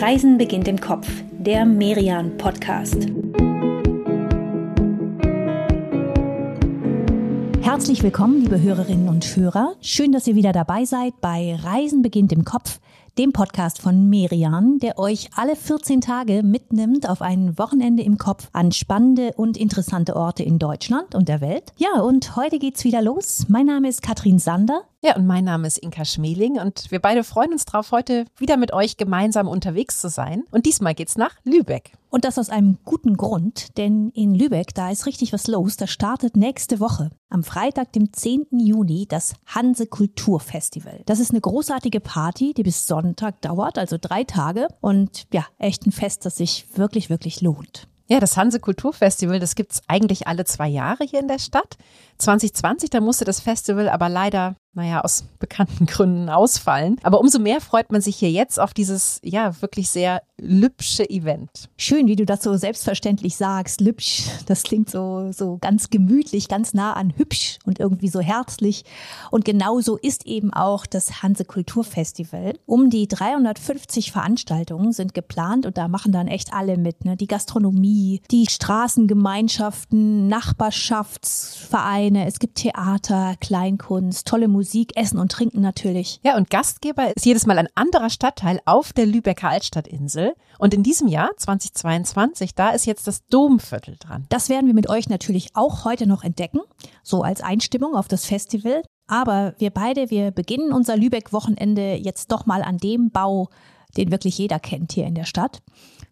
Reisen beginnt im Kopf, der Merian Podcast. Herzlich willkommen, liebe Hörerinnen und Hörer. Schön, dass ihr wieder dabei seid bei Reisen beginnt im Kopf, dem Podcast von Merian, der euch alle 14 Tage mitnimmt auf ein Wochenende im Kopf an spannende und interessante Orte in Deutschland und der Welt. Ja, und heute geht's wieder los. Mein Name ist Katrin Sander. Ja, und mein Name ist Inka Schmeling und wir beide freuen uns darauf, heute wieder mit euch gemeinsam unterwegs zu sein. Und diesmal geht's nach Lübeck. Und das aus einem guten Grund, denn in Lübeck, da ist richtig was los. Da startet nächste Woche, am Freitag, dem 10. Juni, das Hanse Kulturfestival. Das ist eine großartige Party, die bis Sonntag dauert, also drei Tage. Und ja, echt ein Fest, das sich wirklich, wirklich lohnt. Ja, das Hanse Kulturfestival, das gibt's eigentlich alle zwei Jahre hier in der Stadt. 2020, da musste das Festival aber leider naja, aus bekannten Gründen ausfallen. Aber umso mehr freut man sich hier jetzt auf dieses, ja, wirklich sehr lübsche Event. Schön, wie du das so selbstverständlich sagst. Lübsch, das klingt so, so ganz gemütlich, ganz nah an hübsch und irgendwie so herzlich. Und genauso ist eben auch das Hanse Kulturfestival. Um die 350 Veranstaltungen sind geplant und da machen dann echt alle mit. Ne? Die Gastronomie, die Straßengemeinschaften, Nachbarschaftsvereine, es gibt Theater, Kleinkunst, tolle Musik. Musik, Essen und Trinken natürlich. Ja, und Gastgeber ist jedes Mal ein anderer Stadtteil auf der Lübecker Altstadtinsel. Und in diesem Jahr, 2022, da ist jetzt das Domviertel dran. Das werden wir mit euch natürlich auch heute noch entdecken, so als Einstimmung auf das Festival. Aber wir beide, wir beginnen unser Lübeck-Wochenende jetzt doch mal an dem Bau, den wirklich jeder kennt hier in der Stadt.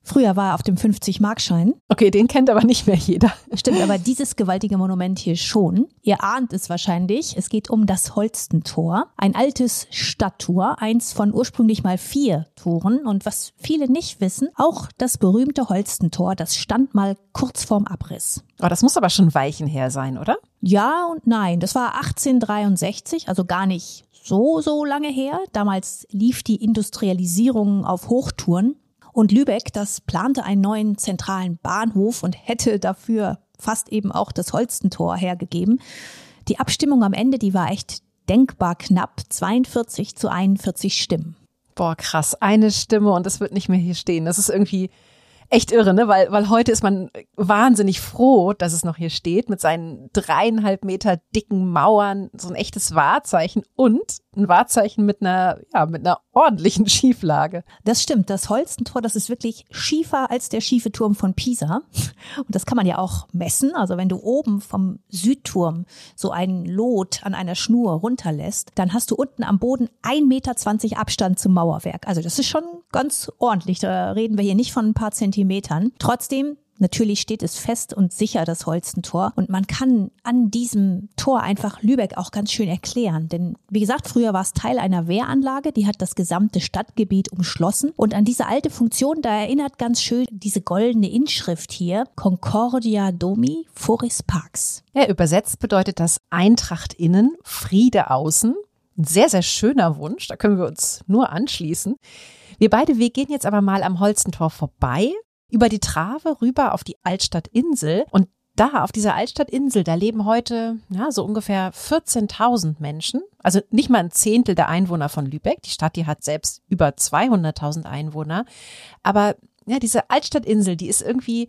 Früher war er auf dem 50-Markschein. Okay, den kennt aber nicht mehr jeder. Stimmt, aber dieses gewaltige Monument hier schon. Ihr ahnt es wahrscheinlich. Es geht um das Holstentor. Ein altes Stadttor, eins von ursprünglich mal vier Toren. Und was viele nicht wissen, auch das berühmte Holstentor, das stand mal kurz vorm Abriss. Oh, das muss aber schon Weichen her sein, oder? Ja und nein. Das war 1863, also gar nicht so, so lange her. Damals lief die Industrialisierung auf Hochtouren. Und Lübeck, das plante einen neuen zentralen Bahnhof und hätte dafür fast eben auch das Holstentor hergegeben. Die Abstimmung am Ende, die war echt denkbar knapp, 42 zu 41 Stimmen. Boah, krass, eine Stimme und es wird nicht mehr hier stehen. Das ist irgendwie echt irre, ne? Weil, weil heute ist man wahnsinnig froh, dass es noch hier steht, mit seinen dreieinhalb Meter dicken Mauern, so ein echtes Wahrzeichen und ein Wahrzeichen mit einer, ja, mit einer ordentlichen Schieflage. Das stimmt. Das Holstentor, das ist wirklich schiefer als der schiefe Turm von Pisa. Und das kann man ja auch messen. Also wenn du oben vom Südturm so einen Lot an einer Schnur runterlässt, dann hast du unten am Boden ein Meter zwanzig Abstand zum Mauerwerk. Also das ist schon ganz ordentlich. Da reden wir hier nicht von ein paar Zentimetern. Trotzdem Natürlich steht es fest und sicher, das Holstentor. Und man kann an diesem Tor einfach Lübeck auch ganz schön erklären. Denn wie gesagt, früher war es Teil einer Wehranlage, die hat das gesamte Stadtgebiet umschlossen. Und an diese alte Funktion, da erinnert ganz schön diese goldene Inschrift hier, Concordia Domi Foris Pax. Ja, übersetzt bedeutet das Eintracht innen, Friede außen. Ein sehr, sehr schöner Wunsch, da können wir uns nur anschließen. Wir beide, wir gehen jetzt aber mal am Holstentor vorbei über die Trave rüber auf die Altstadtinsel und da auf dieser Altstadtinsel, da leben heute ja, so ungefähr 14.000 Menschen. Also nicht mal ein Zehntel der Einwohner von Lübeck. Die Stadt, die hat selbst über 200.000 Einwohner. Aber ja, diese Altstadtinsel, die ist irgendwie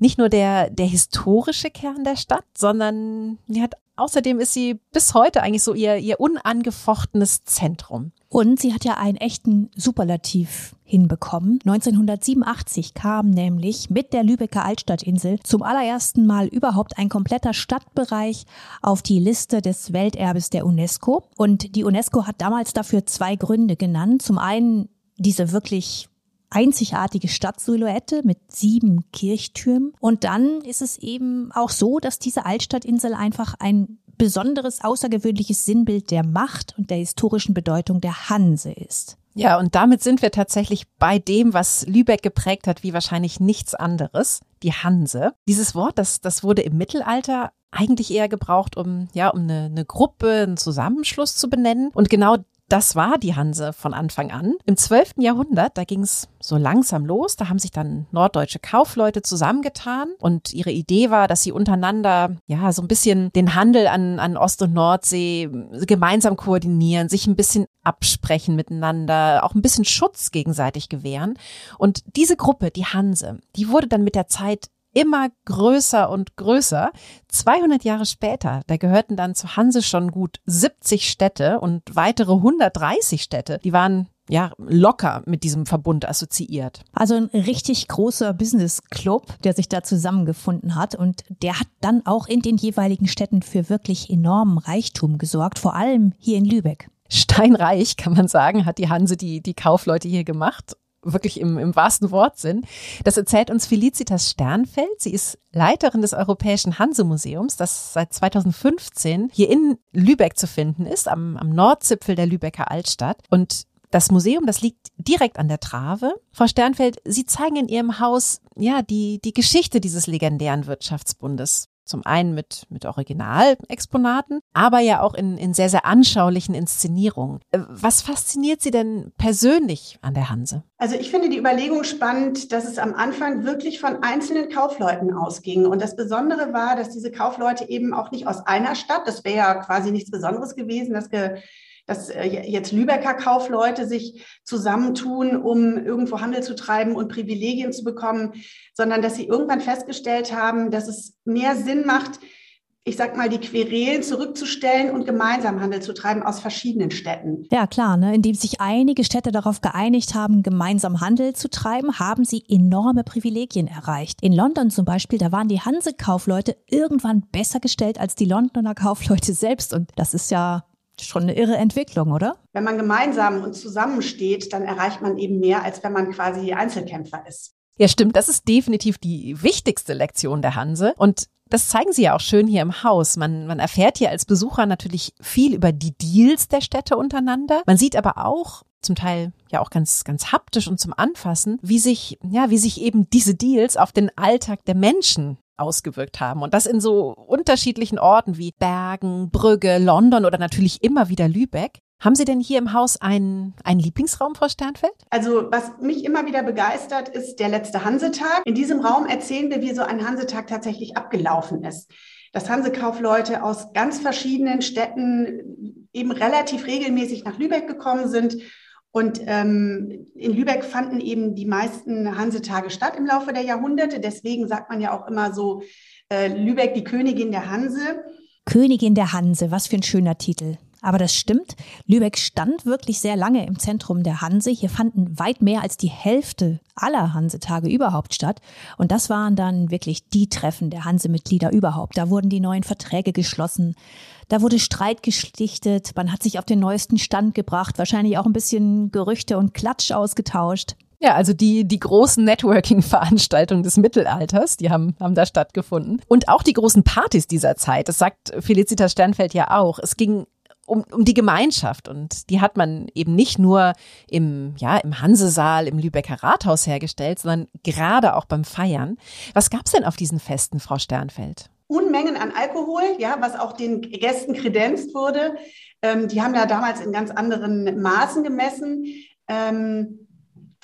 nicht nur der, der historische Kern der Stadt, sondern die hat außerdem ist sie bis heute eigentlich so ihr, ihr unangefochtenes Zentrum. Und sie hat ja einen echten Superlativ hinbekommen. 1987 kam nämlich mit der Lübecker Altstadtinsel zum allerersten Mal überhaupt ein kompletter Stadtbereich auf die Liste des Welterbes der UNESCO. Und die UNESCO hat damals dafür zwei Gründe genannt. Zum einen diese wirklich einzigartige Stadtsilhouette mit sieben Kirchtürmen. Und dann ist es eben auch so, dass diese Altstadtinsel einfach ein besonderes, außergewöhnliches Sinnbild der Macht und der historischen Bedeutung der Hanse ist. Ja, und damit sind wir tatsächlich bei dem, was Lübeck geprägt hat, wie wahrscheinlich nichts anderes, die Hanse. Dieses Wort, das, das wurde im Mittelalter eigentlich eher gebraucht, um, ja, um eine, eine Gruppe, einen Zusammenschluss zu benennen. Und genau das war die Hanse von Anfang an. Im 12. Jahrhundert, da ging es so langsam los. Da haben sich dann norddeutsche Kaufleute zusammengetan und ihre Idee war, dass sie untereinander ja so ein bisschen den Handel an, an Ost- und Nordsee gemeinsam koordinieren, sich ein bisschen absprechen miteinander, auch ein bisschen Schutz gegenseitig gewähren. Und diese Gruppe, die Hanse, die wurde dann mit der Zeit immer größer und größer. 200 Jahre später, da gehörten dann zu Hanse schon gut 70 Städte und weitere 130 Städte. Die waren ja, locker mit diesem Verbund assoziiert. Also ein richtig großer Business Club, der sich da zusammengefunden hat und der hat dann auch in den jeweiligen Städten für wirklich enormen Reichtum gesorgt, vor allem hier in Lübeck. Steinreich, kann man sagen, hat die Hanse die, die Kaufleute hier gemacht wirklich im, im wahrsten Wortsinn. Das erzählt uns Felicitas Sternfeld. Sie ist Leiterin des Europäischen Hanse-Museums, das seit 2015 hier in Lübeck zu finden ist, am, am Nordzipfel der Lübecker Altstadt. Und das Museum, das liegt direkt an der Trave. Frau Sternfeld, Sie zeigen in Ihrem Haus ja die, die Geschichte dieses legendären Wirtschaftsbundes. Zum einen mit, mit Originalexponaten, aber ja auch in, in sehr, sehr anschaulichen Inszenierungen. Äh, was fasziniert Sie denn persönlich an der Hanse? Also ich finde die Überlegung spannend, dass es am Anfang wirklich von einzelnen Kaufleuten ausging. Und das Besondere war, dass diese Kaufleute eben auch nicht aus einer Stadt, das wäre ja quasi nichts Besonderes gewesen, dass ge dass äh, jetzt Lübecker Kaufleute sich zusammentun, um irgendwo Handel zu treiben und Privilegien zu bekommen, sondern dass sie irgendwann festgestellt haben, dass es mehr Sinn macht, ich sag mal, die Querelen zurückzustellen und gemeinsam Handel zu treiben aus verschiedenen Städten. Ja, klar, ne? indem sich einige Städte darauf geeinigt haben, gemeinsam Handel zu treiben, haben sie enorme Privilegien erreicht. In London zum Beispiel, da waren die Hanse-Kaufleute irgendwann besser gestellt als die Londoner Kaufleute selbst. Und das ist ja schon eine irre Entwicklung, oder? Wenn man gemeinsam und zusammensteht, dann erreicht man eben mehr, als wenn man quasi Einzelkämpfer ist. Ja, stimmt. Das ist definitiv die wichtigste Lektion der Hanse. Und das zeigen Sie ja auch schön hier im Haus. Man, man erfährt hier als Besucher natürlich viel über die Deals der Städte untereinander. Man sieht aber auch, zum Teil ja auch ganz, ganz haptisch und zum Anfassen, wie sich, ja, wie sich eben diese Deals auf den Alltag der Menschen ausgewirkt haben. Und das in so unterschiedlichen Orten wie Bergen, Brügge, London oder natürlich immer wieder Lübeck. Haben Sie denn hier im Haus einen, einen Lieblingsraum, Frau Sternfeld? Also was mich immer wieder begeistert, ist der letzte Hansetag. In diesem Raum erzählen wir, wie so ein Hansetag tatsächlich abgelaufen ist. Dass Hansekaufleute aus ganz verschiedenen Städten eben relativ regelmäßig nach Lübeck gekommen sind und ähm, in Lübeck fanden eben die meisten Hansetage statt im Laufe der Jahrhunderte. Deswegen sagt man ja auch immer so, äh, Lübeck die Königin der Hanse. Königin der Hanse, was für ein schöner Titel. Aber das stimmt. Lübeck stand wirklich sehr lange im Zentrum der Hanse. Hier fanden weit mehr als die Hälfte aller Hansetage überhaupt statt. Und das waren dann wirklich die Treffen der Hansemitglieder überhaupt. Da wurden die neuen Verträge geschlossen. Da wurde Streit geschlichtet, man hat sich auf den neuesten Stand gebracht, wahrscheinlich auch ein bisschen Gerüchte und Klatsch ausgetauscht. Ja, also die, die großen Networking-Veranstaltungen des Mittelalters, die haben, haben da stattgefunden. Und auch die großen Partys dieser Zeit, das sagt Felicitas Sternfeld ja auch. Es ging um, um die Gemeinschaft und die hat man eben nicht nur im, ja, im Hansesaal, im Lübecker Rathaus hergestellt, sondern gerade auch beim Feiern. Was gab's denn auf diesen Festen, Frau Sternfeld? Unmengen an Alkohol, ja, was auch den Gästen kredenzt wurde. Ähm, die haben ja damals in ganz anderen Maßen gemessen. Ähm,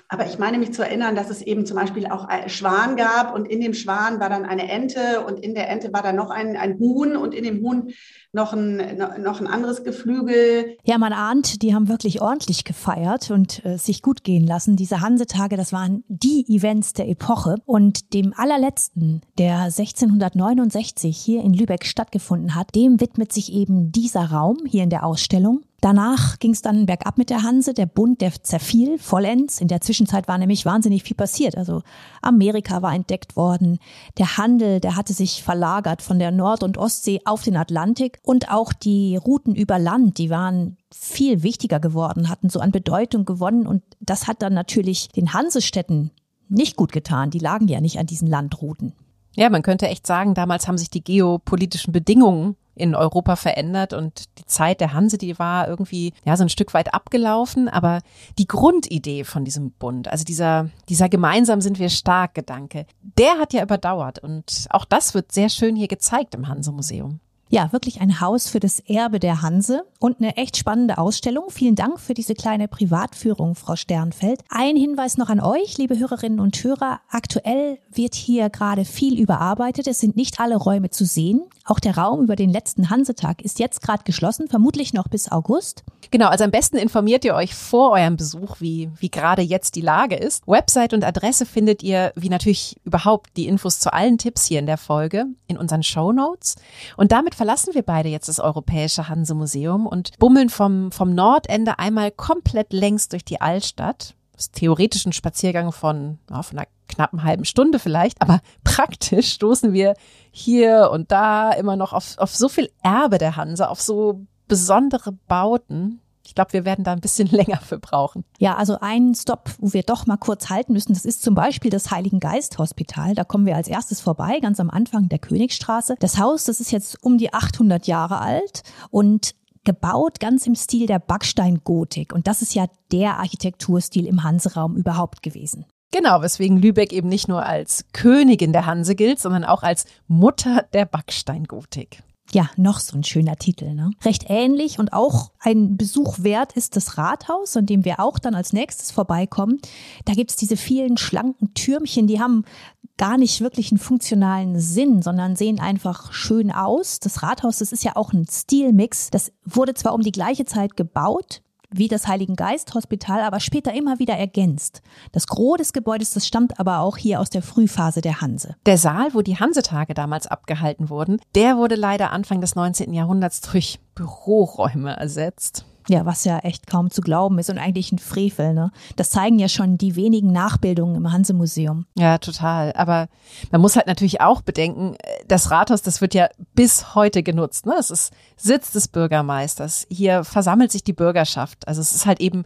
aber ich meine mich zu erinnern, dass es eben zum Beispiel auch Schwan gab und in dem Schwan war dann eine Ente und in der Ente war dann noch ein, ein Huhn und in dem Huhn noch ein, noch ein anderes Geflügel. Ja, man ahnt, die haben wirklich ordentlich gefeiert und äh, sich gut gehen lassen. Diese Hansetage, das waren die Events der Epoche. Und dem allerletzten, der 1669 hier in Lübeck stattgefunden hat, dem widmet sich eben dieser Raum hier in der Ausstellung. Danach ging es dann bergab mit der Hanse. Der Bund, der zerfiel vollends. In der Zwischenzeit war nämlich wahnsinnig viel passiert. Also Amerika war entdeckt worden. Der Handel, der hatte sich verlagert von der Nord- und Ostsee auf den Atlantik. Und auch die Routen über Land, die waren viel wichtiger geworden, hatten so an Bedeutung gewonnen. Und das hat dann natürlich den Hansestädten nicht gut getan. Die lagen ja nicht an diesen Landrouten. Ja, man könnte echt sagen, damals haben sich die geopolitischen Bedingungen in Europa verändert und die Zeit der Hanse, die war irgendwie ja so ein Stück weit abgelaufen, aber die Grundidee von diesem Bund, also dieser dieser gemeinsam sind wir stark Gedanke, der hat ja überdauert und auch das wird sehr schön hier gezeigt im Hanse Museum. Ja, wirklich ein Haus für das Erbe der Hanse und eine echt spannende Ausstellung. Vielen Dank für diese kleine Privatführung, Frau Sternfeld. Ein Hinweis noch an euch, liebe Hörerinnen und Hörer. Aktuell wird hier gerade viel überarbeitet. Es sind nicht alle Räume zu sehen. Auch der Raum über den letzten Hansetag ist jetzt gerade geschlossen, vermutlich noch bis August. Genau, also am besten informiert ihr euch vor eurem Besuch, wie, wie gerade jetzt die Lage ist. Website und Adresse findet ihr, wie natürlich überhaupt die Infos zu allen Tipps hier in der Folge, in unseren Show Notes. Und damit verlassen wir beide jetzt das Europäische Hanse-Museum und bummeln vom, vom Nordende einmal komplett längs durch die Altstadt. Das ist theoretisch ein Spaziergang von, ja, von einer knappen halben Stunde vielleicht, aber praktisch stoßen wir hier und da immer noch auf, auf so viel Erbe der Hanse, auf so besondere Bauten. Ich glaube, wir werden da ein bisschen länger für brauchen. Ja, also ein Stopp, wo wir doch mal kurz halten müssen, das ist zum Beispiel das Heiligen Geist Hospital. Da kommen wir als erstes vorbei, ganz am Anfang der Königsstraße. Das Haus, das ist jetzt um die 800 Jahre alt und gebaut ganz im Stil der Backsteingotik. Und das ist ja der Architekturstil im Hanseraum überhaupt gewesen. Genau, weswegen Lübeck eben nicht nur als Königin der Hanse gilt, sondern auch als Mutter der Backsteingotik. Ja, noch so ein schöner Titel. Ne? Recht ähnlich und auch ein Besuch wert ist das Rathaus, an dem wir auch dann als nächstes vorbeikommen. Da gibt's diese vielen schlanken Türmchen, die haben gar nicht wirklich einen funktionalen Sinn, sondern sehen einfach schön aus. Das Rathaus, das ist ja auch ein Stilmix. Das wurde zwar um die gleiche Zeit gebaut, wie das Heiligen Geist Hospital, aber später immer wieder ergänzt. Das Gros des Gebäudes, das stammt aber auch hier aus der Frühphase der Hanse. Der Saal, wo die Hansetage damals abgehalten wurden, der wurde leider Anfang des 19. Jahrhunderts durch Büroräume ersetzt. Ja, was ja echt kaum zu glauben ist und eigentlich ein Frevel. Ne? Das zeigen ja schon die wenigen Nachbildungen im Hanse-Museum. Ja, total. Aber man muss halt natürlich auch bedenken, das Rathaus, das wird ja bis heute genutzt. Ne? Es ist Sitz des Bürgermeisters. Hier versammelt sich die Bürgerschaft. Also es ist halt eben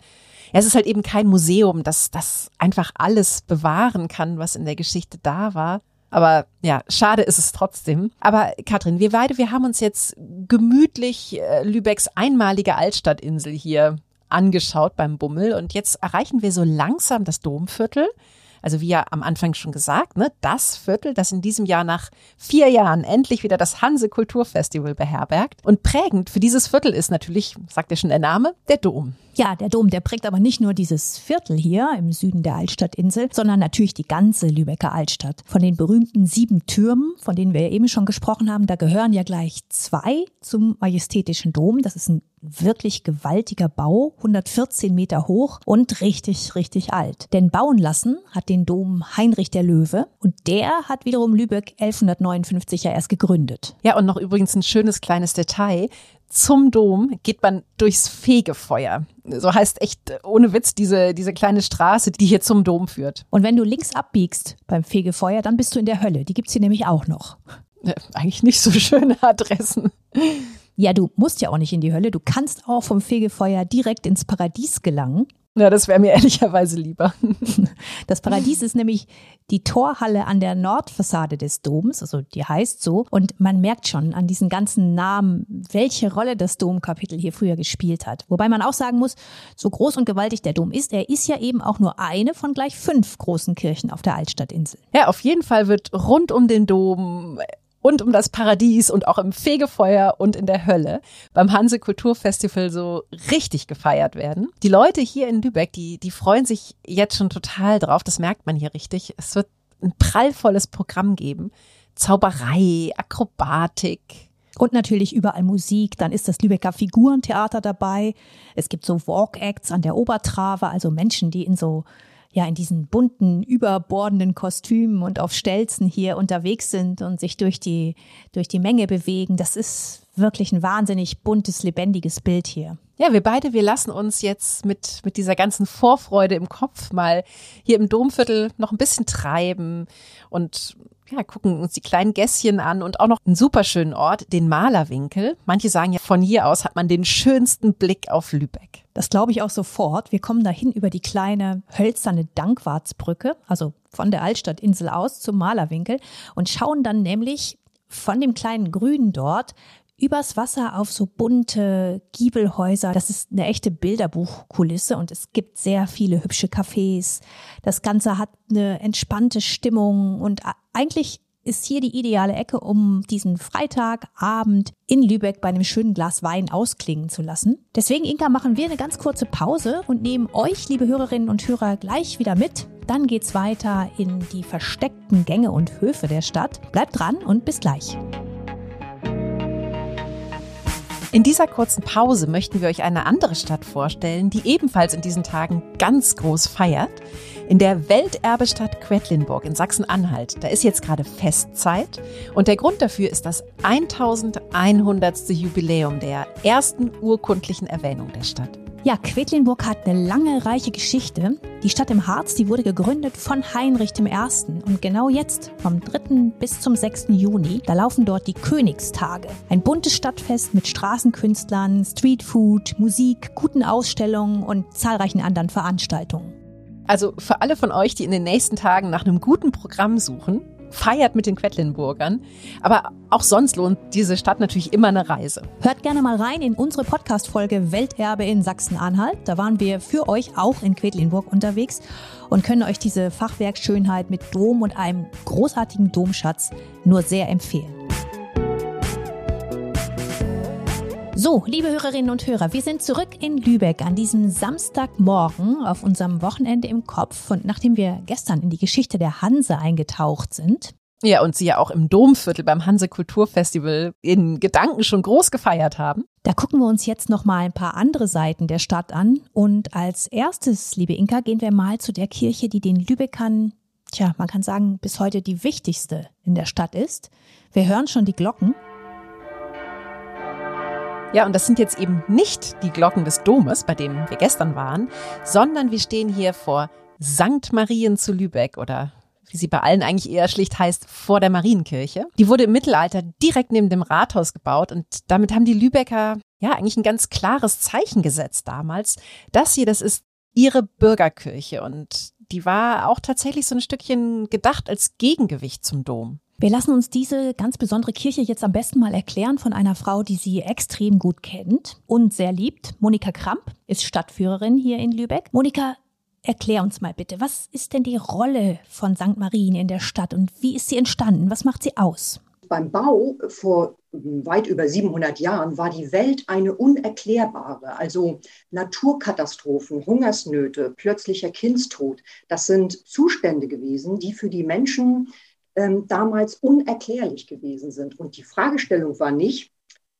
es ist halt eben kein Museum, das, das einfach alles bewahren kann, was in der Geschichte da war. Aber ja, schade ist es trotzdem. Aber Katrin, wir beide, wir haben uns jetzt gemütlich äh, Lübecks einmalige Altstadtinsel hier angeschaut beim Bummel und jetzt erreichen wir so langsam das Domviertel. Also wie ja am Anfang schon gesagt, ne, das Viertel, das in diesem Jahr nach vier Jahren endlich wieder das Hanse Kulturfestival beherbergt. Und prägend für dieses Viertel ist natürlich, sagt ja schon der Name, der Dom. Ja, der Dom, der prägt aber nicht nur dieses Viertel hier im Süden der Altstadtinsel, sondern natürlich die ganze Lübecker Altstadt. Von den berühmten sieben Türmen, von denen wir eben schon gesprochen haben, da gehören ja gleich zwei zum Majestätischen Dom. Das ist ein wirklich gewaltiger Bau, 114 Meter hoch und richtig, richtig alt. Denn bauen lassen hat den Dom Heinrich der Löwe und der hat wiederum Lübeck 1159 ja erst gegründet. Ja, und noch übrigens ein schönes kleines Detail zum Dom geht man durchs Fegefeuer. So heißt echt ohne Witz diese, diese kleine Straße, die hier zum Dom führt. Und wenn du links abbiegst beim Fegefeuer, dann bist du in der Hölle. Die gibt's hier nämlich auch noch. Ja, eigentlich nicht so schöne Adressen. Ja, du musst ja auch nicht in die Hölle. Du kannst auch vom Fegefeuer direkt ins Paradies gelangen. Ja, das wäre mir ehrlicherweise lieber. Das Paradies ist nämlich die Torhalle an der Nordfassade des Doms, also die heißt so. Und man merkt schon an diesen ganzen Namen, welche Rolle das Domkapitel hier früher gespielt hat. Wobei man auch sagen muss, so groß und gewaltig der Dom ist, er ist ja eben auch nur eine von gleich fünf großen Kirchen auf der Altstadtinsel. Ja, auf jeden Fall wird rund um den Dom und um das Paradies und auch im Fegefeuer und in der Hölle beim Hanse Kulturfestival so richtig gefeiert werden. Die Leute hier in Lübeck, die, die freuen sich jetzt schon total drauf. Das merkt man hier richtig. Es wird ein prallvolles Programm geben. Zauberei, Akrobatik, und natürlich überall Musik. Dann ist das Lübecker Figurentheater dabei. Es gibt so Walk-Acts an der Obertrave, also Menschen, die in so ja in diesen bunten, überbordenden Kostümen und auf Stelzen hier unterwegs sind und sich durch die, durch die Menge bewegen. Das ist wirklich ein wahnsinnig buntes, lebendiges Bild hier. Ja, wir beide, wir lassen uns jetzt mit, mit dieser ganzen Vorfreude im Kopf mal hier im Domviertel noch ein bisschen treiben und ja, gucken uns die kleinen Gässchen an und auch noch einen superschönen Ort, den Malerwinkel. Manche sagen ja, von hier aus hat man den schönsten Blick auf Lübeck. Das glaube ich auch sofort. Wir kommen dahin über die kleine hölzerne Dankwartsbrücke, also von der Altstadtinsel aus zum Malerwinkel und schauen dann nämlich von dem kleinen Grünen dort übers Wasser auf so bunte Giebelhäuser. Das ist eine echte Bilderbuchkulisse und es gibt sehr viele hübsche Cafés. Das Ganze hat eine entspannte Stimmung und eigentlich ist hier die ideale Ecke, um diesen Freitagabend in Lübeck bei einem schönen Glas Wein ausklingen zu lassen. Deswegen, Inka, machen wir eine ganz kurze Pause und nehmen euch, liebe Hörerinnen und Hörer, gleich wieder mit. Dann geht's weiter in die versteckten Gänge und Höfe der Stadt. Bleibt dran und bis gleich. In dieser kurzen Pause möchten wir euch eine andere Stadt vorstellen, die ebenfalls in diesen Tagen ganz groß feiert. In der Welterbestadt Quedlinburg in Sachsen-Anhalt. Da ist jetzt gerade Festzeit und der Grund dafür ist das 1100. Jubiläum der ersten urkundlichen Erwähnung der Stadt. Ja, Quedlinburg hat eine lange, reiche Geschichte. Die Stadt im Harz, die wurde gegründet von Heinrich I. Und genau jetzt, vom 3. bis zum 6. Juni, da laufen dort die Königstage. Ein buntes Stadtfest mit Straßenkünstlern, Streetfood, Musik, guten Ausstellungen und zahlreichen anderen Veranstaltungen. Also für alle von euch, die in den nächsten Tagen nach einem guten Programm suchen, feiert mit den Quedlinburgern. Aber auch sonst lohnt diese Stadt natürlich immer eine Reise. Hört gerne mal rein in unsere Podcast-Folge Welterbe in Sachsen-Anhalt. Da waren wir für euch auch in Quedlinburg unterwegs und können euch diese Fachwerkschönheit mit Dom und einem großartigen Domschatz nur sehr empfehlen. So, liebe Hörerinnen und Hörer, wir sind zurück in Lübeck an diesem Samstagmorgen auf unserem Wochenende im Kopf. Und nachdem wir gestern in die Geschichte der Hanse eingetaucht sind, ja, und sie ja auch im Domviertel beim Hanse Kulturfestival in Gedanken schon groß gefeiert haben. Da gucken wir uns jetzt noch mal ein paar andere Seiten der Stadt an. Und als erstes, liebe Inka, gehen wir mal zu der Kirche, die den Lübeckern, tja, man kann sagen, bis heute die wichtigste in der Stadt ist. Wir hören schon die Glocken. Ja, und das sind jetzt eben nicht die Glocken des Domes, bei dem wir gestern waren, sondern wir stehen hier vor St. Marien zu Lübeck oder wie sie bei allen eigentlich eher schlicht heißt, vor der Marienkirche. Die wurde im Mittelalter direkt neben dem Rathaus gebaut und damit haben die Lübecker ja eigentlich ein ganz klares Zeichen gesetzt damals. Das hier, das ist ihre Bürgerkirche und die war auch tatsächlich so ein Stückchen gedacht als Gegengewicht zum Dom. Wir lassen uns diese ganz besondere Kirche jetzt am besten mal erklären von einer Frau, die sie extrem gut kennt und sehr liebt. Monika Kramp ist Stadtführerin hier in Lübeck. Monika, erklär uns mal bitte, was ist denn die Rolle von St. Marien in der Stadt und wie ist sie entstanden? Was macht sie aus? Beim Bau vor weit über 700 Jahren war die Welt eine unerklärbare. Also Naturkatastrophen, Hungersnöte, plötzlicher Kindstod. Das sind Zustände gewesen, die für die Menschen damals unerklärlich gewesen sind. Und die Fragestellung war nicht,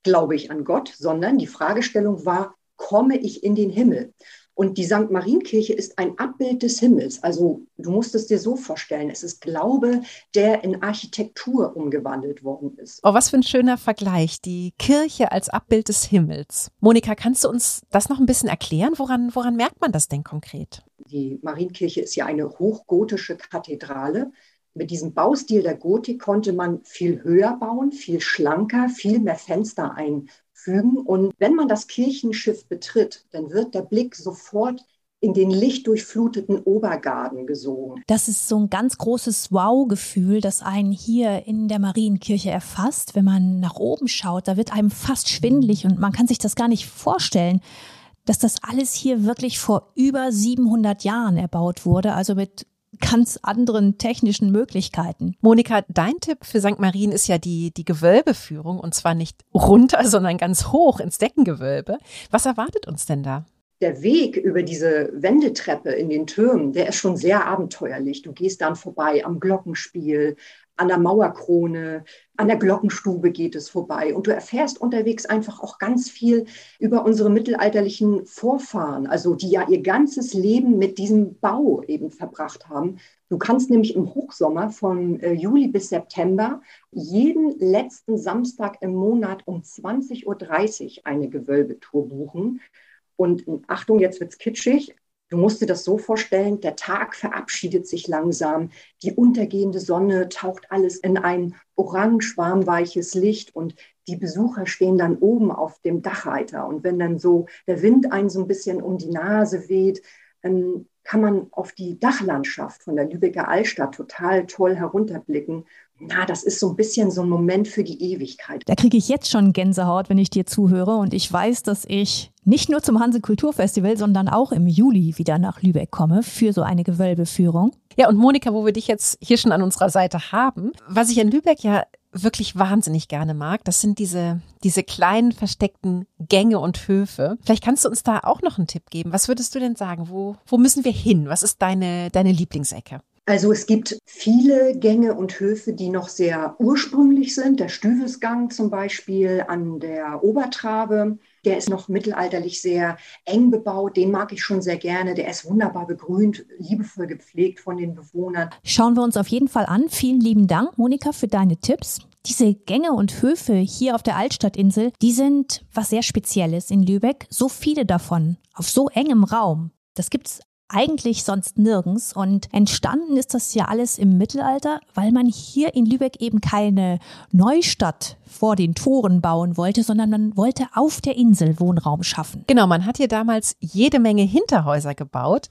glaube ich an Gott, sondern die Fragestellung war, komme ich in den Himmel? Und die St. Marienkirche ist ein Abbild des Himmels. Also du musst es dir so vorstellen, es ist Glaube, der in Architektur umgewandelt worden ist. Oh, was für ein schöner Vergleich, die Kirche als Abbild des Himmels. Monika, kannst du uns das noch ein bisschen erklären? Woran, woran merkt man das denn konkret? Die Marienkirche ist ja eine hochgotische Kathedrale mit diesem Baustil der Gotik konnte man viel höher bauen, viel schlanker, viel mehr Fenster einfügen. Und wenn man das Kirchenschiff betritt, dann wird der Blick sofort in den lichtdurchfluteten Obergarten gesogen. Das ist so ein ganz großes Wow-Gefühl, das einen hier in der Marienkirche erfasst. Wenn man nach oben schaut, da wird einem fast schwindlig und man kann sich das gar nicht vorstellen, dass das alles hier wirklich vor über 700 Jahren erbaut wurde, also mit ganz anderen technischen Möglichkeiten. Monika, dein Tipp für St. Marien ist ja die, die Gewölbeführung und zwar nicht runter, sondern ganz hoch ins Deckengewölbe. Was erwartet uns denn da? Der Weg über diese Wendetreppe in den Türmen, der ist schon sehr abenteuerlich. Du gehst dann vorbei am Glockenspiel, an der Mauerkrone, an der Glockenstube geht es vorbei. Und du erfährst unterwegs einfach auch ganz viel über unsere mittelalterlichen Vorfahren, also die ja ihr ganzes Leben mit diesem Bau eben verbracht haben. Du kannst nämlich im Hochsommer von äh, Juli bis September jeden letzten Samstag im Monat um 20.30 Uhr eine Gewölbetour buchen. Und Achtung, jetzt wird's kitschig. Du musst dir das so vorstellen, der Tag verabschiedet sich langsam, die untergehende Sonne taucht alles in ein orange warmweiches Licht und die Besucher stehen dann oben auf dem Dachreiter. Und wenn dann so der Wind einen so ein bisschen um die Nase weht, dann kann man auf die Dachlandschaft von der Lübecker Altstadt total toll herunterblicken. Na, das ist so ein bisschen so ein Moment für die Ewigkeit. Da kriege ich jetzt schon Gänsehaut, wenn ich dir zuhöre. Und ich weiß, dass ich nicht nur zum Hanse Kulturfestival, sondern auch im Juli wieder nach Lübeck komme für so eine Gewölbeführung. Ja, und Monika, wo wir dich jetzt hier schon an unserer Seite haben, was ich in Lübeck ja wirklich wahnsinnig gerne mag, das sind diese, diese kleinen versteckten Gänge und Höfe. Vielleicht kannst du uns da auch noch einen Tipp geben. Was würdest du denn sagen? Wo, wo müssen wir hin? Was ist deine, deine Lieblingsecke? Also es gibt viele Gänge und Höfe, die noch sehr ursprünglich sind. Der Stüvesgang zum Beispiel an der Obertrabe, der ist noch mittelalterlich sehr eng bebaut. Den mag ich schon sehr gerne. Der ist wunderbar begrünt, liebevoll gepflegt von den Bewohnern. Schauen wir uns auf jeden Fall an. Vielen lieben Dank, Monika, für deine Tipps. Diese Gänge und Höfe hier auf der Altstadtinsel, die sind was sehr Spezielles in Lübeck. So viele davon, auf so engem Raum. Das gibt's eigentlich sonst nirgends. Und entstanden ist das ja alles im Mittelalter, weil man hier in Lübeck eben keine Neustadt vor den Toren bauen wollte, sondern man wollte auf der Insel Wohnraum schaffen. Genau, man hat hier damals jede Menge Hinterhäuser gebaut.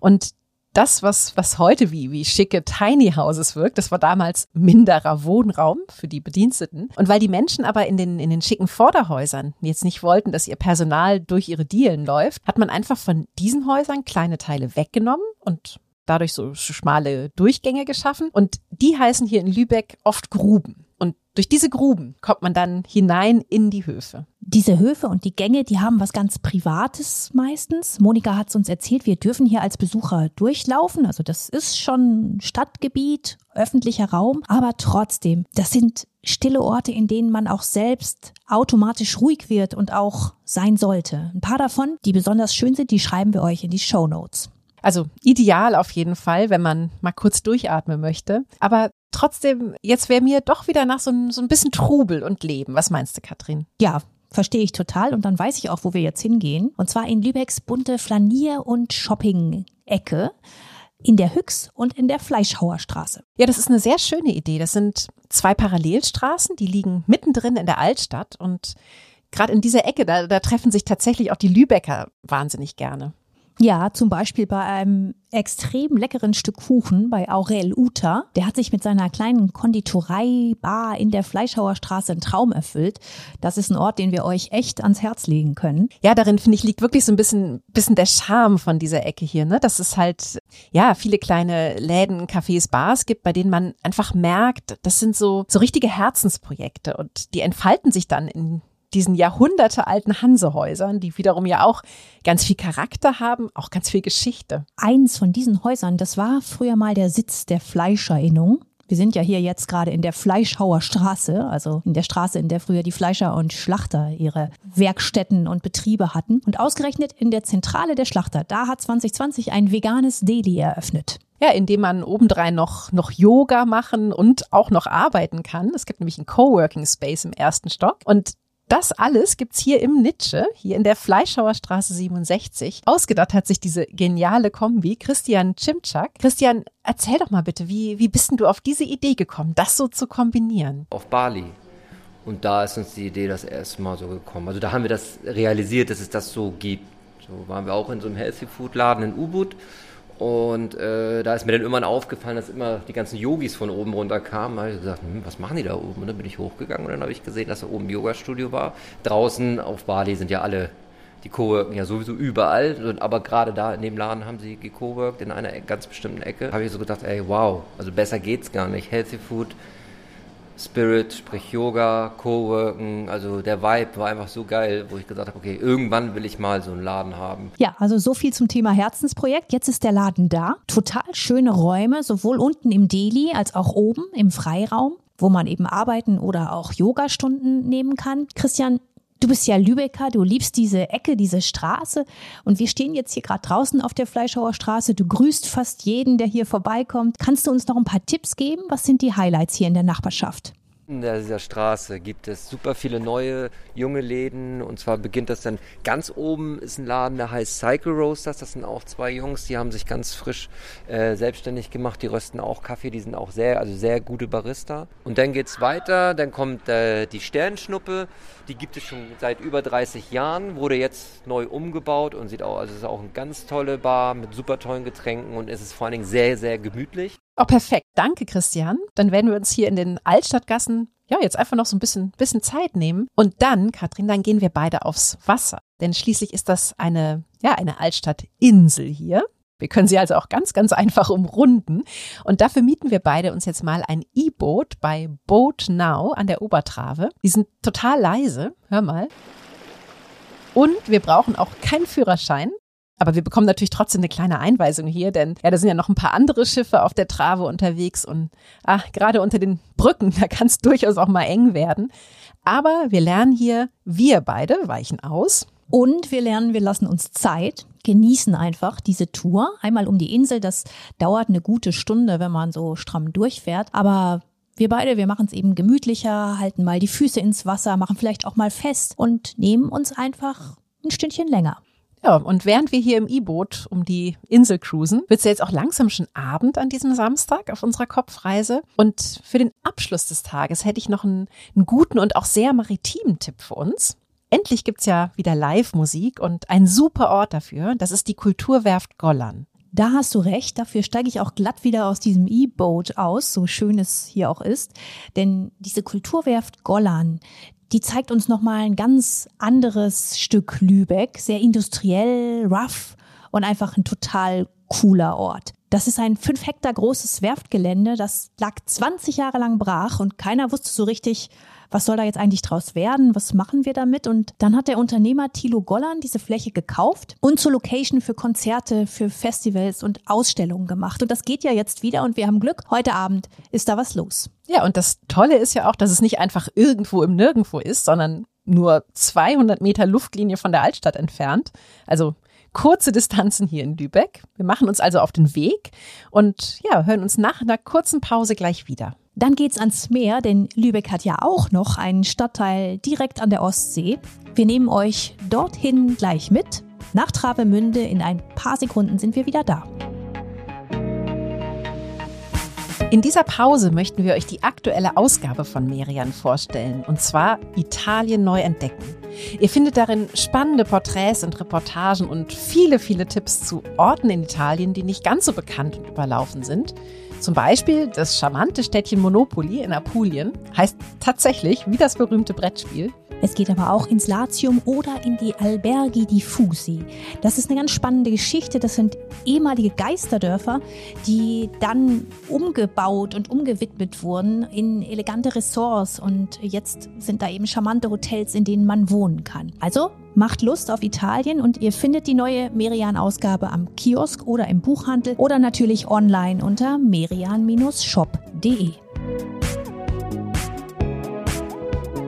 Und das, was, was heute wie, wie schicke Tiny Houses wirkt, das war damals minderer Wohnraum für die Bediensteten. Und weil die Menschen aber in den, in den schicken Vorderhäusern jetzt nicht wollten, dass ihr Personal durch ihre Dielen läuft, hat man einfach von diesen Häusern kleine Teile weggenommen und dadurch so schmale Durchgänge geschaffen. Und die heißen hier in Lübeck oft Gruben. Und durch diese Gruben kommt man dann hinein in die Höfe. Diese Höfe und die Gänge, die haben was ganz Privates meistens. Monika hat es uns erzählt, wir dürfen hier als Besucher durchlaufen. Also das ist schon Stadtgebiet, öffentlicher Raum. Aber trotzdem, das sind stille Orte, in denen man auch selbst automatisch ruhig wird und auch sein sollte. Ein paar davon, die besonders schön sind, die schreiben wir euch in die Show Notes. Also ideal auf jeden Fall, wenn man mal kurz durchatmen möchte. Aber trotzdem, jetzt wäre mir doch wieder nach so, so ein bisschen Trubel und Leben. Was meinst du, Katrin? Ja, Verstehe ich total und dann weiß ich auch, wo wir jetzt hingehen. Und zwar in Lübecks bunte Flanier- und Shopping-Ecke in der Hüx und in der Fleischhauerstraße. Ja, das ist eine sehr schöne Idee. Das sind zwei Parallelstraßen, die liegen mittendrin in der Altstadt und gerade in dieser Ecke, da, da treffen sich tatsächlich auch die Lübecker wahnsinnig gerne. Ja, zum Beispiel bei einem extrem leckeren Stück Kuchen bei Aurel Uta. Der hat sich mit seiner kleinen Konditorei-Bar in der Fleischhauerstraße einen Traum erfüllt. Das ist ein Ort, den wir euch echt ans Herz legen können. Ja, darin finde ich liegt wirklich so ein bisschen, bisschen der Charme von dieser Ecke hier, ne? Dass es halt, ja, viele kleine Läden, Cafés, Bars gibt, bei denen man einfach merkt, das sind so, so richtige Herzensprojekte und die entfalten sich dann in diesen jahrhundertealten Hansehäusern, die wiederum ja auch ganz viel Charakter haben, auch ganz viel Geschichte. Eins von diesen Häusern, das war früher mal der Sitz der Fleischerinnung. Wir sind ja hier jetzt gerade in der Fleischhauer Straße, also in der Straße, in der früher die Fleischer und Schlachter ihre Werkstätten und Betriebe hatten. Und ausgerechnet in der Zentrale der Schlachter, da hat 2020 ein veganes Deli eröffnet. Ja, indem man obendrein noch, noch Yoga machen und auch noch arbeiten kann. Es gibt nämlich einen Coworking Space im ersten Stock. Und das alles gibt's hier im Nitsche, hier in der Fleischhauer Straße 67. Ausgedacht hat sich diese geniale Kombi Christian Chimczak. Christian, erzähl doch mal bitte, wie, wie bist denn du auf diese Idee gekommen, das so zu kombinieren? Auf Bali. Und da ist uns die Idee das erste Mal so gekommen. Also da haben wir das realisiert, dass es das so gibt. So waren wir auch in so einem Healthy Food Laden in Ubud und äh, da ist mir dann irgendwann aufgefallen, dass immer die ganzen Yogis von oben runter kamen. Da habe ich gesagt, hm, was machen die da oben? Und dann bin ich hochgegangen und dann habe ich gesehen, dass da oben ein Yoga-Studio war. Draußen auf Bali sind ja alle, die Coworken ja sowieso überall. Aber gerade da in dem Laden haben sie gecoworkt in einer ganz bestimmten Ecke. habe ich so gedacht, ey, wow, also besser geht's gar nicht. Healthy Food Spirit, sprich Yoga, Coworken, also der Vibe war einfach so geil, wo ich gesagt habe, okay, irgendwann will ich mal so einen Laden haben. Ja, also so viel zum Thema Herzensprojekt. Jetzt ist der Laden da. Total schöne Räume, sowohl unten im Deli als auch oben im Freiraum wo man eben arbeiten oder auch Yogastunden nehmen kann. Christian, Du bist ja Lübecker, du liebst diese Ecke, diese Straße. Und wir stehen jetzt hier gerade draußen auf der Fleischhauer Straße. Du grüßt fast jeden, der hier vorbeikommt. Kannst du uns noch ein paar Tipps geben? Was sind die Highlights hier in der Nachbarschaft? In dieser Straße gibt es super viele neue, junge Läden. Und zwar beginnt das dann ganz oben ist ein Laden, der heißt Cycle Roasters. Das sind auch zwei Jungs, die haben sich ganz frisch äh, selbstständig gemacht. Die rösten auch Kaffee, die sind auch sehr, also sehr gute Barista. Und dann geht's weiter, dann kommt äh, die Sternschnuppe. Die gibt es schon seit über 30 Jahren, wurde jetzt neu umgebaut und sieht auch, also ist auch eine ganz tolle Bar mit super tollen Getränken und es ist vor allen Dingen sehr, sehr gemütlich. Oh, perfekt. Danke, Christian. Dann werden wir uns hier in den Altstadtgassen ja, jetzt einfach noch so ein bisschen, bisschen Zeit nehmen. Und dann, Katrin, dann gehen wir beide aufs Wasser. Denn schließlich ist das eine, ja, eine Altstadtinsel hier. Wir können sie also auch ganz, ganz einfach umrunden. Und dafür mieten wir beide uns jetzt mal ein E-Boot bei Boat Now an der Obertrave. Die sind total leise. Hör mal. Und wir brauchen auch keinen Führerschein. Aber wir bekommen natürlich trotzdem eine kleine Einweisung hier, denn ja, da sind ja noch ein paar andere Schiffe auf der Trave unterwegs und ach, gerade unter den Brücken, da kann es durchaus auch mal eng werden. Aber wir lernen hier, wir beide weichen aus. Und wir lernen, wir lassen uns Zeit, genießen einfach diese Tour. Einmal um die Insel, das dauert eine gute Stunde, wenn man so stramm durchfährt. Aber wir beide, wir machen es eben gemütlicher, halten mal die Füße ins Wasser, machen vielleicht auch mal fest und nehmen uns einfach ein Stündchen länger. Ja, und während wir hier im E-Boot um die Insel cruisen, wird es ja jetzt auch langsam schon Abend an diesem Samstag auf unserer Kopfreise. Und für den Abschluss des Tages hätte ich noch einen, einen guten und auch sehr maritimen Tipp für uns. Endlich gibt's ja wieder Live-Musik und ein super Ort dafür. Das ist die Kulturwerft Gollern. Da hast du recht, dafür steige ich auch glatt wieder aus diesem E-Boat aus, so schön es hier auch ist. Denn diese Kulturwerft Gollern, die zeigt uns nochmal ein ganz anderes Stück Lübeck, sehr industriell, rough und einfach ein total cooler Ort. Das ist ein fünf Hektar großes Werftgelände, das lag 20 Jahre lang brach und keiner wusste so richtig, was soll da jetzt eigentlich draus werden? Was machen wir damit? Und dann hat der Unternehmer Thilo Gollan diese Fläche gekauft und zur Location für Konzerte, für Festivals und Ausstellungen gemacht. Und das geht ja jetzt wieder und wir haben Glück. Heute Abend ist da was los. Ja, und das Tolle ist ja auch, dass es nicht einfach irgendwo im Nirgendwo ist, sondern nur 200 Meter Luftlinie von der Altstadt entfernt. Also kurze Distanzen hier in Lübeck. Wir machen uns also auf den Weg und ja, hören uns nach einer kurzen Pause gleich wieder. Dann geht's ans Meer, denn Lübeck hat ja auch noch einen Stadtteil direkt an der Ostsee. Wir nehmen euch dorthin gleich mit. Nach Travemünde in ein paar Sekunden sind wir wieder da. In dieser Pause möchten wir euch die aktuelle Ausgabe von Merian vorstellen, und zwar Italien neu entdecken. Ihr findet darin spannende Porträts und Reportagen und viele, viele Tipps zu Orten in Italien, die nicht ganz so bekannt und überlaufen sind. Zum Beispiel das charmante Städtchen Monopoly in Apulien heißt tatsächlich wie das berühmte Brettspiel. Es geht aber auch ins Latium oder in die Alberghi di Fusi. Das ist eine ganz spannende Geschichte. Das sind ehemalige Geisterdörfer, die dann umgebaut und umgewidmet wurden in elegante Ressorts. Und jetzt sind da eben charmante Hotels, in denen man wohnen kann. Also macht Lust auf Italien und ihr findet die neue Merian-Ausgabe am Kiosk oder im Buchhandel oder natürlich online unter merian-shop.de.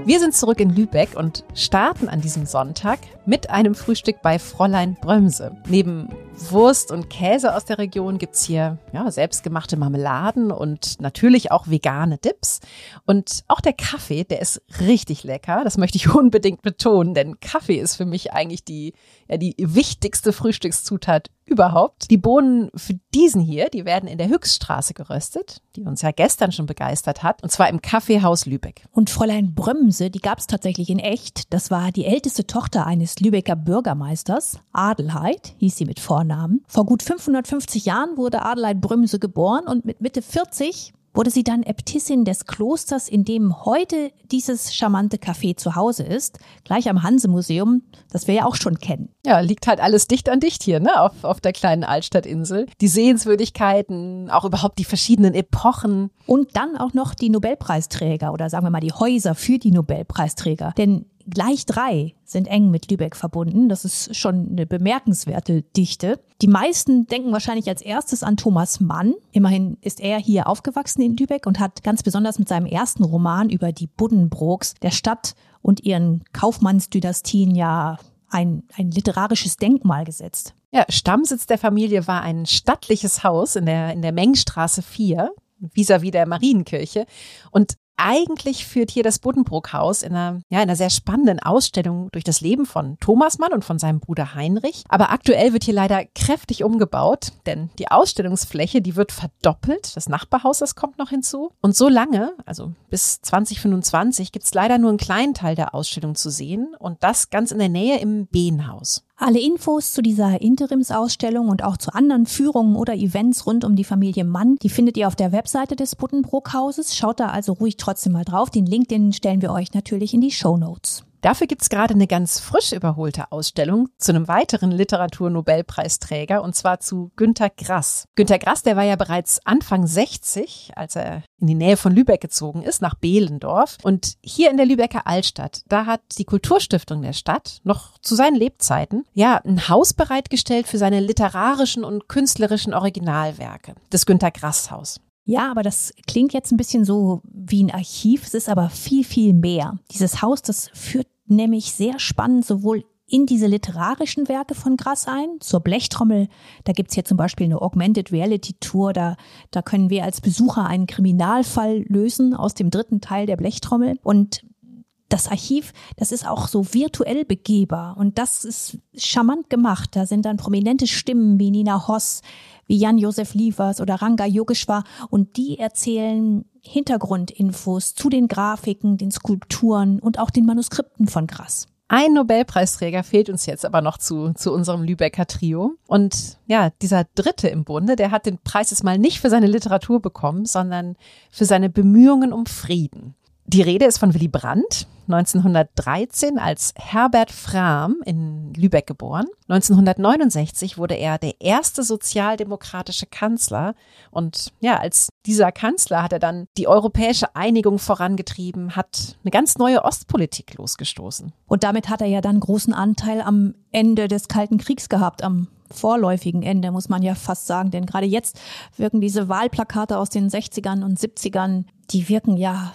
Wir sind zurück in Lübeck und starten an diesem Sonntag mit einem Frühstück bei Fräulein Brömse. Neben Wurst und Käse aus der Region gibt's hier ja, selbstgemachte Marmeladen und natürlich auch vegane Dips. Und auch der Kaffee, der ist richtig lecker. Das möchte ich unbedingt betonen, denn Kaffee ist für mich eigentlich die, ja, die wichtigste Frühstückszutat überhaupt. Die Bohnen für diesen hier, die werden in der Höchststraße geröstet, die uns ja gestern schon begeistert hat, und zwar im Kaffeehaus Lübeck. Und Fräulein Brömse, die gab es tatsächlich in echt. Das war die älteste Tochter eines Lübecker Bürgermeisters. Adelheid hieß sie mit Vornamen. Vor gut 550 Jahren wurde Adelheid Brömse geboren und mit Mitte 40 wurde sie dann Äbtissin des Klosters, in dem heute dieses charmante Café zu Hause ist, gleich am Hanse-Museum, das wir ja auch schon kennen. Ja, liegt halt alles dicht an dicht hier, ne, auf, auf der kleinen Altstadtinsel. Die Sehenswürdigkeiten, auch überhaupt die verschiedenen Epochen. Und dann auch noch die Nobelpreisträger oder sagen wir mal die Häuser für die Nobelpreisträger. Denn Gleich drei sind eng mit Lübeck verbunden. Das ist schon eine bemerkenswerte Dichte. Die meisten denken wahrscheinlich als erstes an Thomas Mann. Immerhin ist er hier aufgewachsen in Lübeck und hat ganz besonders mit seinem ersten Roman über die Buddenbrooks der Stadt und ihren Kaufmannsdynastien ja ein, ein literarisches Denkmal gesetzt. Ja, Stammsitz der Familie war ein stattliches Haus in der, in der Mengstraße 4, vis-à-vis -vis der Marienkirche. Und eigentlich führt hier das Buddenbrook-Haus in einer, ja, in einer sehr spannenden Ausstellung durch das Leben von Thomas Mann und von seinem Bruder Heinrich. Aber aktuell wird hier leider kräftig umgebaut, denn die Ausstellungsfläche, die wird verdoppelt. Das Nachbarhaus, das kommt noch hinzu. Und so lange, also bis 2025, gibt es leider nur einen kleinen Teil der Ausstellung zu sehen und das ganz in der Nähe im Behnhaus. Alle Infos zu dieser Interimsausstellung und auch zu anderen Führungen oder Events rund um die Familie Mann, die findet ihr auf der Webseite des Buddenbrook-Hauses. Schaut da also ruhig trotzdem mal drauf. Den Link, den stellen wir euch natürlich in die Show Notes. Dafür gibt's gerade eine ganz frisch überholte Ausstellung zu einem weiteren Literaturnobelpreisträger und zwar zu Günter Grass. Günter Grass, der war ja bereits Anfang 60, als er in die Nähe von Lübeck gezogen ist, nach Behlendorf. Und hier in der Lübecker Altstadt, da hat die Kulturstiftung der Stadt noch zu seinen Lebzeiten ja ein Haus bereitgestellt für seine literarischen und künstlerischen Originalwerke, das Günter Grass Haus. Ja, aber das klingt jetzt ein bisschen so wie ein Archiv. Es ist aber viel, viel mehr. Dieses Haus, das führt nämlich sehr spannend sowohl in diese literarischen Werke von Grass ein. Zur Blechtrommel, da gibt's hier zum Beispiel eine Augmented Reality Tour. Da, da können wir als Besucher einen Kriminalfall lösen aus dem dritten Teil der Blechtrommel. Und das Archiv, das ist auch so virtuell begehbar und das ist charmant gemacht. Da sind dann prominente Stimmen wie Nina Hoss, wie Jan-Josef Liefers oder Ranga Yogeshwar und die erzählen Hintergrundinfos zu den Grafiken, den Skulpturen und auch den Manuskripten von Grass. Ein Nobelpreisträger fehlt uns jetzt aber noch zu, zu unserem Lübecker Trio. Und ja, dieser dritte im Bunde, der hat den Preis jetzt mal nicht für seine Literatur bekommen, sondern für seine Bemühungen um Frieden. Die Rede ist von Willy Brandt, 1913 als Herbert Frahm in Lübeck geboren. 1969 wurde er der erste sozialdemokratische Kanzler. Und ja, als dieser Kanzler hat er dann die europäische Einigung vorangetrieben, hat eine ganz neue Ostpolitik losgestoßen. Und damit hat er ja dann großen Anteil am Ende des Kalten Kriegs gehabt, am vorläufigen Ende, muss man ja fast sagen. Denn gerade jetzt wirken diese Wahlplakate aus den 60ern und 70ern, die wirken ja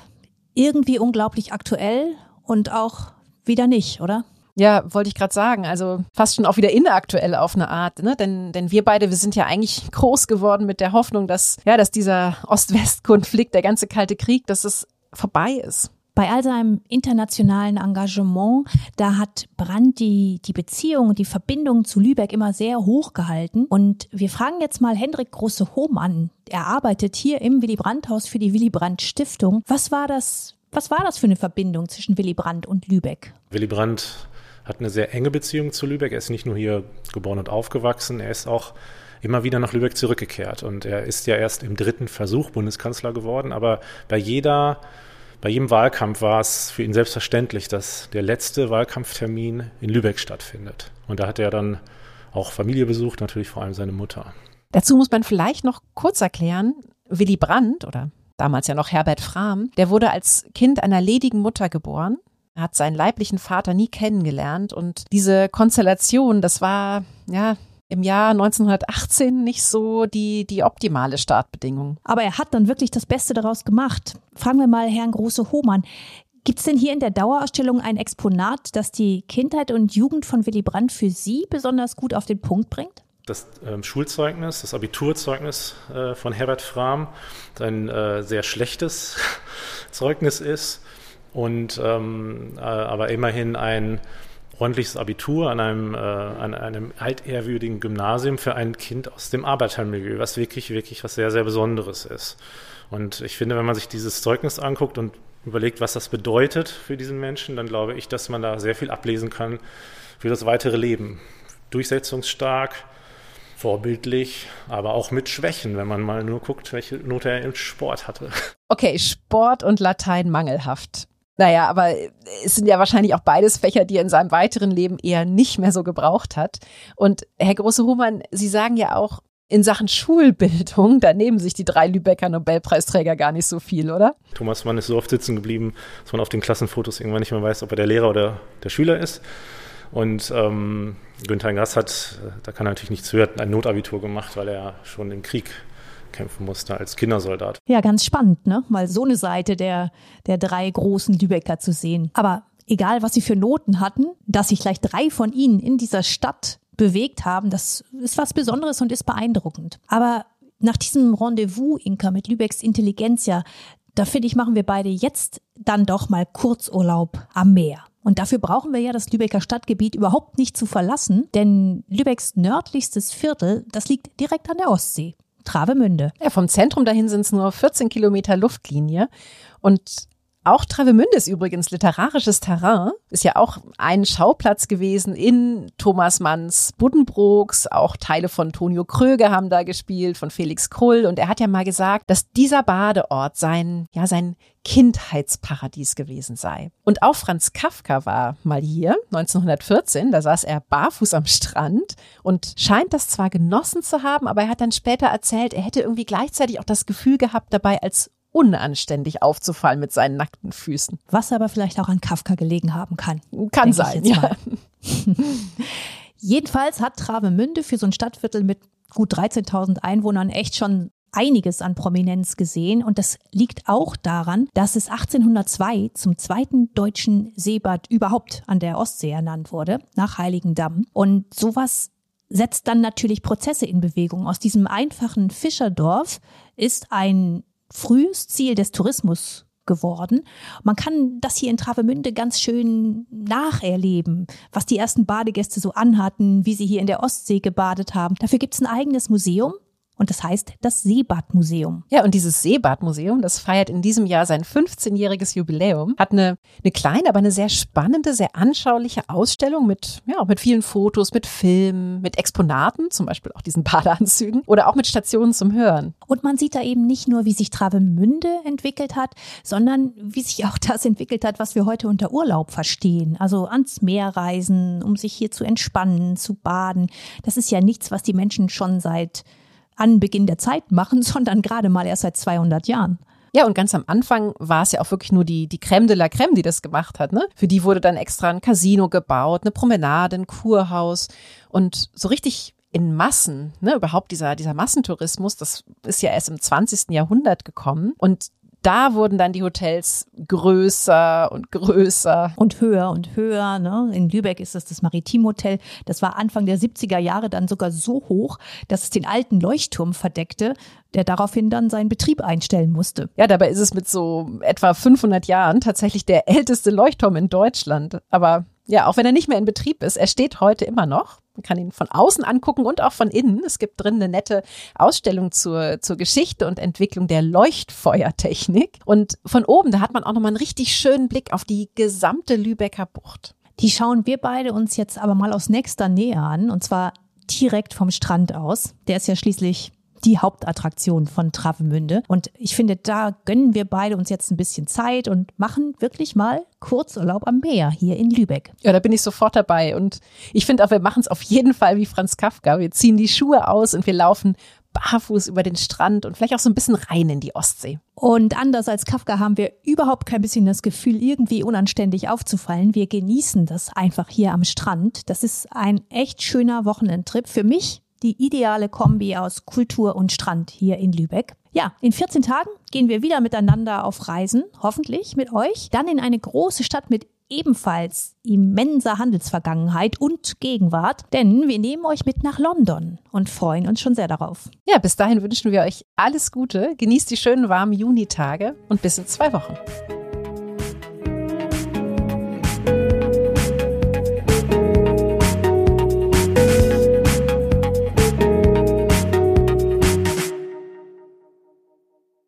irgendwie unglaublich aktuell und auch wieder nicht, oder? Ja, wollte ich gerade sagen. Also fast schon auch wieder inaktuell auf eine Art, ne? Denn, denn wir beide, wir sind ja eigentlich groß geworden mit der Hoffnung, dass, ja, dass dieser Ost-West-Konflikt, der ganze Kalte Krieg, dass es vorbei ist. Bei all seinem internationalen Engagement, da hat Brandt die, die Beziehung die Verbindung zu Lübeck immer sehr hoch gehalten. Und wir fragen jetzt mal Hendrik Große-Hohm Er arbeitet hier im Willy Brandt-Haus für die Willy Brandt Stiftung. Was war das, was war das für eine Verbindung zwischen Willy Brandt und Lübeck? Willy Brandt hat eine sehr enge Beziehung zu Lübeck. Er ist nicht nur hier geboren und aufgewachsen, er ist auch immer wieder nach Lübeck zurückgekehrt. Und er ist ja erst im dritten Versuch Bundeskanzler geworden, aber bei jeder bei jedem Wahlkampf war es für ihn selbstverständlich, dass der letzte Wahlkampftermin in Lübeck stattfindet. Und da hat er dann auch Familie besucht, natürlich vor allem seine Mutter. Dazu muss man vielleicht noch kurz erklären, Willy Brandt oder damals ja noch Herbert Frahm, der wurde als Kind einer ledigen Mutter geboren. Hat seinen leiblichen Vater nie kennengelernt und diese Konstellation, das war, ja, im Jahr 1918 nicht so die, die optimale Startbedingung. Aber er hat dann wirklich das Beste daraus gemacht. Fragen wir mal Herrn Große-Hohmann. Gibt es denn hier in der Dauerausstellung ein Exponat, das die Kindheit und Jugend von Willy Brandt für Sie besonders gut auf den Punkt bringt? Das ähm, Schulzeugnis, das Abiturzeugnis äh, von Herbert Frahm, ein äh, sehr schlechtes Zeugnis ist und ähm, äh, aber immerhin ein ordentliches Abitur an einem, äh, an einem altehrwürdigen Gymnasium für ein Kind aus dem Arbeitermilieu, was wirklich, wirklich was sehr, sehr Besonderes ist. Und ich finde, wenn man sich dieses Zeugnis anguckt und überlegt, was das bedeutet für diesen Menschen, dann glaube ich, dass man da sehr viel ablesen kann für das weitere Leben. Durchsetzungsstark, vorbildlich, aber auch mit Schwächen, wenn man mal nur guckt, welche Note er im Sport hatte. Okay, Sport und Latein mangelhaft. Naja, aber es sind ja wahrscheinlich auch beides Fächer, die er in seinem weiteren Leben eher nicht mehr so gebraucht hat. Und Herr Große-Humann, Sie sagen ja auch, in Sachen Schulbildung, da nehmen sich die drei Lübecker Nobelpreisträger gar nicht so viel, oder? Thomas Mann ist so oft sitzen geblieben, dass man auf den Klassenfotos irgendwann nicht mehr weiß, ob er der Lehrer oder der Schüler ist. Und ähm, Günther Grass hat, da kann er natürlich nichts hören, ein Notabitur gemacht, weil er schon im Krieg kämpfen musste als Kindersoldat. Ja, ganz spannend, ne? Mal so eine Seite der, der drei großen Lübecker zu sehen. Aber egal, was sie für Noten hatten, dass sich gleich drei von ihnen in dieser Stadt bewegt haben, das ist was Besonderes und ist beeindruckend. Aber nach diesem Rendezvous, Inka, mit Lübecks Intelligenz ja, da finde ich, machen wir beide jetzt dann doch mal Kurzurlaub am Meer. Und dafür brauchen wir ja das Lübecker Stadtgebiet überhaupt nicht zu verlassen, denn Lübecks nördlichstes Viertel, das liegt direkt an der Ostsee. Travemünde. Ja, vom Zentrum dahin sind es nur 14 Kilometer Luftlinie. Und auch Travemünde ist übrigens literarisches Terrain, ist ja auch ein Schauplatz gewesen in Thomas Manns Buddenbrooks, auch Teile von Tonio Kröger haben da gespielt, von Felix Krull. Und er hat ja mal gesagt, dass dieser Badeort sein, ja, sein Kindheitsparadies gewesen sei. Und auch Franz Kafka war mal hier, 1914, da saß er barfuß am Strand und scheint das zwar genossen zu haben, aber er hat dann später erzählt, er hätte irgendwie gleichzeitig auch das Gefühl gehabt, dabei als unanständig aufzufallen mit seinen nackten Füßen. Was aber vielleicht auch an Kafka gelegen haben kann. Kann sein, ja. Jedenfalls hat Travemünde für so ein Stadtviertel mit gut 13.000 Einwohnern echt schon einiges an Prominenz gesehen und das liegt auch daran, dass es 1802 zum zweiten deutschen Seebad überhaupt an der Ostsee ernannt wurde, nach Heiligendamm. Und sowas setzt dann natürlich Prozesse in Bewegung. Aus diesem einfachen Fischerdorf ist ein frühes Ziel des Tourismus geworden. Man kann das hier in Travemünde ganz schön nacherleben, was die ersten Badegäste so anhatten, wie sie hier in der Ostsee gebadet haben. Dafür gibt es ein eigenes Museum und das heißt das Seebadmuseum. Ja, und dieses Seebadmuseum, das feiert in diesem Jahr sein 15-jähriges Jubiläum, hat eine, eine kleine, aber eine sehr spannende, sehr anschauliche Ausstellung mit, ja, mit vielen Fotos, mit Filmen, mit Exponaten, zum Beispiel auch diesen Badeanzügen oder auch mit Stationen zum Hören. Und man sieht da eben nicht nur, wie sich Travemünde entwickelt hat, sondern wie sich auch das entwickelt hat, was wir heute unter Urlaub verstehen. Also ans Meer reisen, um sich hier zu entspannen, zu baden. Das ist ja nichts, was die Menschen schon seit Anbeginn der Zeit machen, sondern gerade mal erst seit 200 Jahren. Ja, und ganz am Anfang war es ja auch wirklich nur die, die Crème de la Crème, die das gemacht hat. Ne? Für die wurde dann extra ein Casino gebaut, eine Promenade, ein Kurhaus. Und so richtig in Massen, ne, überhaupt dieser, dieser Massentourismus, das ist ja erst im 20. Jahrhundert gekommen. Und da wurden dann die Hotels größer und größer. Und höher und höher. Ne? In Lübeck ist das das Maritimhotel. Das war Anfang der 70er Jahre dann sogar so hoch, dass es den alten Leuchtturm verdeckte, der daraufhin dann seinen Betrieb einstellen musste. Ja, dabei ist es mit so etwa 500 Jahren tatsächlich der älteste Leuchtturm in Deutschland. Aber ja, auch wenn er nicht mehr in Betrieb ist, er steht heute immer noch. Man kann ihn von außen angucken und auch von innen. Es gibt drin eine nette Ausstellung zur, zur Geschichte und Entwicklung der Leuchtfeuertechnik. Und von oben, da hat man auch nochmal einen richtig schönen Blick auf die gesamte Lübecker Bucht. Die schauen wir beide uns jetzt aber mal aus nächster Nähe an. Und zwar direkt vom Strand aus. Der ist ja schließlich die Hauptattraktion von Travemünde. Und ich finde, da gönnen wir beide uns jetzt ein bisschen Zeit und machen wirklich mal Kurzurlaub am Meer hier in Lübeck. Ja, da bin ich sofort dabei. Und ich finde auch, wir machen es auf jeden Fall wie Franz Kafka. Wir ziehen die Schuhe aus und wir laufen barfuß über den Strand und vielleicht auch so ein bisschen rein in die Ostsee. Und anders als Kafka haben wir überhaupt kein bisschen das Gefühl, irgendwie unanständig aufzufallen. Wir genießen das einfach hier am Strand. Das ist ein echt schöner Wochenendtrip für mich die ideale Kombi aus Kultur und Strand hier in Lübeck. Ja, in 14 Tagen gehen wir wieder miteinander auf Reisen, hoffentlich mit euch. Dann in eine große Stadt mit ebenfalls immenser Handelsvergangenheit und Gegenwart, denn wir nehmen euch mit nach London und freuen uns schon sehr darauf. Ja, bis dahin wünschen wir euch alles Gute, genießt die schönen warmen Junitage und bis in zwei Wochen.